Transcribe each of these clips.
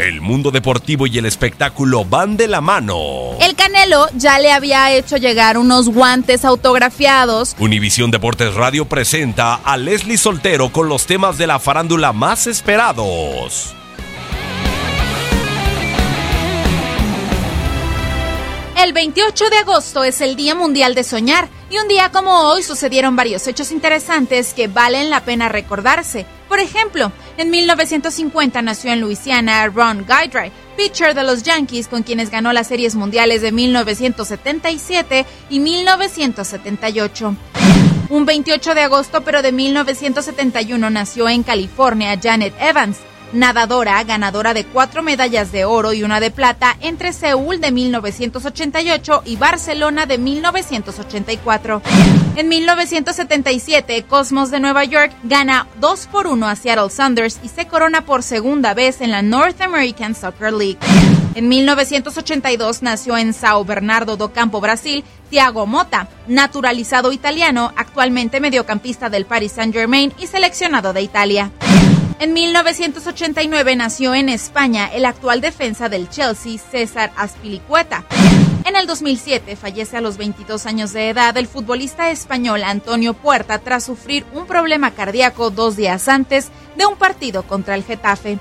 El mundo deportivo y el espectáculo van de la mano. El Canelo ya le había hecho llegar unos guantes autografiados. Univisión Deportes Radio presenta a Leslie Soltero con los temas de la farándula más esperados. El 28 de agosto es el Día Mundial de Soñar y un día como hoy sucedieron varios hechos interesantes que valen la pena recordarse. Por ejemplo, en 1950 nació en Luisiana Ron Guidry, pitcher de los Yankees con quienes ganó las series mundiales de 1977 y 1978. Un 28 de agosto pero de 1971 nació en California Janet Evans, nadadora ganadora de cuatro medallas de oro y una de plata entre Seúl de 1988 y Barcelona de 1984. En 1977, Cosmos de Nueva York gana 2 por 1 a Seattle Sounders y se corona por segunda vez en la North American Soccer League. En 1982 nació en Sao Bernardo do Campo, Brasil, Thiago Motta, naturalizado italiano, actualmente mediocampista del Paris Saint-Germain y seleccionado de Italia. En 1989 nació en España el actual defensa del Chelsea, César Azpilicueta. En el 2007 fallece a los 22 años de edad el futbolista español Antonio Puerta tras sufrir un problema cardíaco dos días antes de un partido contra el Getafe.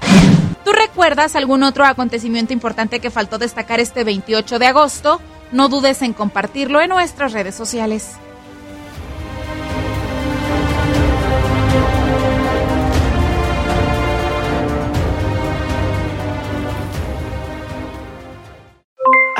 ¿Tú recuerdas algún otro acontecimiento importante que faltó destacar este 28 de agosto? No dudes en compartirlo en nuestras redes sociales.